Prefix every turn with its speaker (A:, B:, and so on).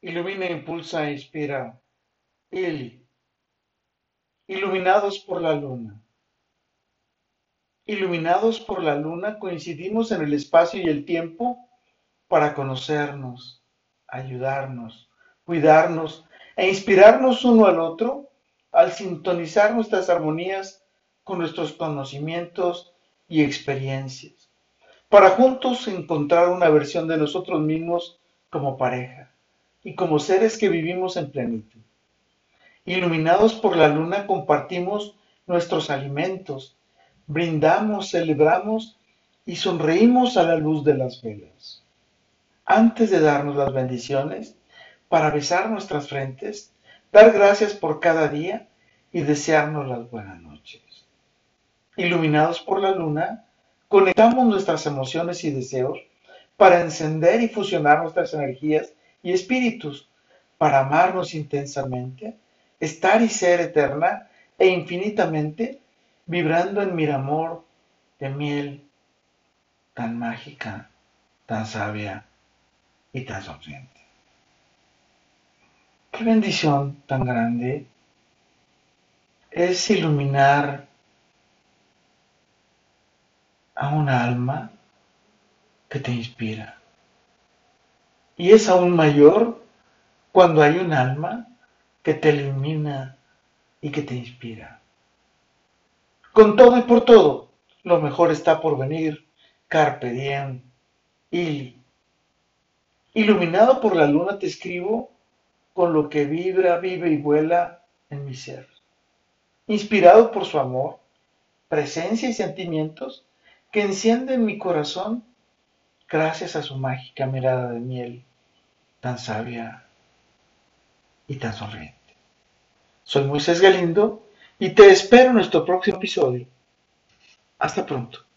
A: Ilumina, impulsa e inspira. Ili. Iluminados por la luna. Iluminados por la luna coincidimos en el espacio y el tiempo para conocernos, ayudarnos, cuidarnos e inspirarnos uno al otro al sintonizar nuestras armonías con nuestros conocimientos y experiencias, para juntos encontrar una versión de nosotros mismos como pareja y como seres que vivimos en plenitud. Iluminados por la luna compartimos nuestros alimentos, brindamos, celebramos y sonreímos a la luz de las velas. Antes de darnos las bendiciones, para besar nuestras frentes, dar gracias por cada día y desearnos las buenas noches. Iluminados por la luna, conectamos nuestras emociones y deseos para encender y fusionar nuestras energías y espíritus, para amarnos intensamente, estar y ser eterna e infinitamente, vibrando en mi amor de miel tan mágica, tan sabia y tan sonriente. Qué bendición tan grande es iluminar a un alma que te inspira. Y es aún mayor cuando hay un alma que te ilumina y que te inspira. Con todo y por todo, lo mejor está por venir. Carpe diem, Ili. Iluminado por la luna te escribo con lo que vibra, vive y vuela en mi ser. Inspirado por su amor, presencia y sentimientos que encienden mi corazón gracias a su mágica mirada de miel, tan sabia y tan sonriente. Soy Moisés Galindo y te espero en nuestro próximo episodio. Hasta pronto.